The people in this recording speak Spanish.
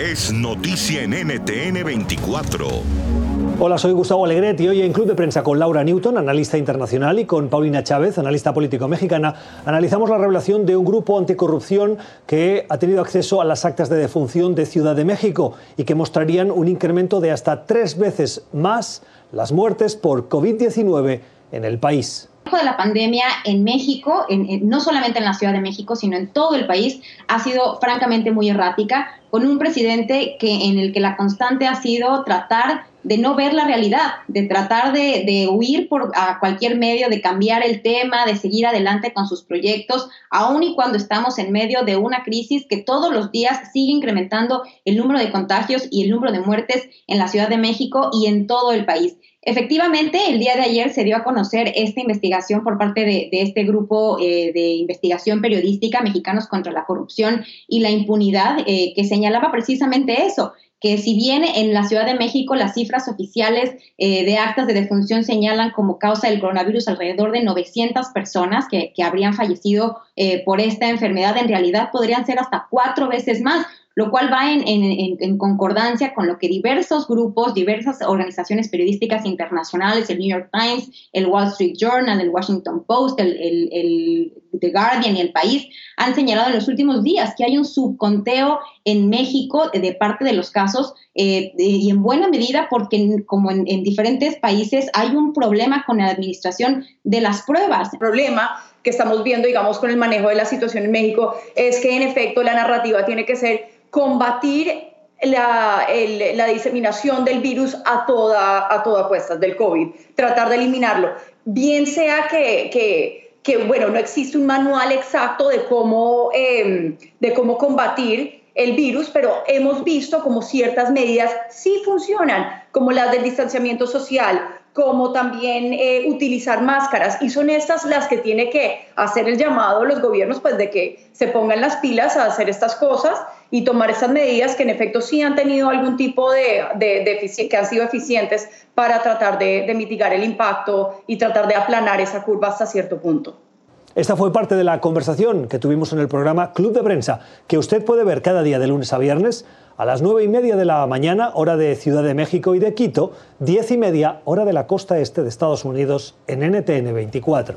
es noticia en NTN 24. Hola, soy Gustavo Alegret y hoy en Club de Prensa con Laura Newton, analista internacional, y con Paulina Chávez, analista político mexicana, analizamos la revelación de un grupo anticorrupción que ha tenido acceso a las actas de defunción de Ciudad de México y que mostrarían un incremento de hasta tres veces más las muertes por COVID-19 en el país de la pandemia en México, no solamente en la Ciudad de México, sino en todo el país, ha sido francamente muy errática, con un presidente que, en el que la constante ha sido tratar de no ver la realidad, de tratar de, huir por a cualquier medio, de cambiar el tema, de seguir adelante con sus proyectos, aun y cuando estamos en medio de una crisis que todos los días sigue incrementando el número de contagios y el número de muertes en la Ciudad de México y en todo el país. Efectivamente, el día de ayer se dio a conocer esta investigación por parte de, este grupo eh, de investigación periodística Mexicanos contra la Corrupción y la Impunidad, eh, que señalaba precisamente eso, que si bien en la Ciudad de México las cifras oficiales eh, de actas de defunción señalan como causa del coronavirus alrededor de 900 personas que, habrían fallecido por esta enfermedad, en realidad podrían ser hasta cuatro veces más lo cual va en, concordancia con lo que diversos grupos, diversas organizaciones periodísticas internacionales, el New York Times, el Wall Street Journal, el Washington Post, el, The Guardian y el País, han señalado en los últimos días que hay un subconteo en México de parte de los casos eh, y en buena medida porque como en, en diferentes países hay un problema con la administración de las pruebas. El problema que estamos viendo, digamos, con el manejo de la situación en México es que en efecto la narrativa tiene que ser combatir la, diseminación del virus a toda, a toda cuesta, del COVID, tratar de eliminarlo. Bien sea que, bueno, no existe un manual exacto de cómo, em, de cómo combatir el virus, pero hemos visto como ciertas medidas sí funcionan, como las del distanciamiento social, como también eh, utilizar máscaras. Y son estas las que tiene que hacer el llamado a los gobiernos, pues de que se pongan las pilas a hacer estas cosas y tomar estas medidas que en efecto sí han tenido algún tipo de, de, que han sido eficientes para tratar de, de mitigar el impacto y tratar de aplanar esa curva hasta cierto punto. Esta fue parte de la conversación que tuvimos en el programa Club de Prensa, que usted puede ver cada día de lunes a viernes a las nueve y media de la mañana, hora de Ciudad de México y de Quito, diez y media, hora de la costa este de Estados Unidos, en NTN 24.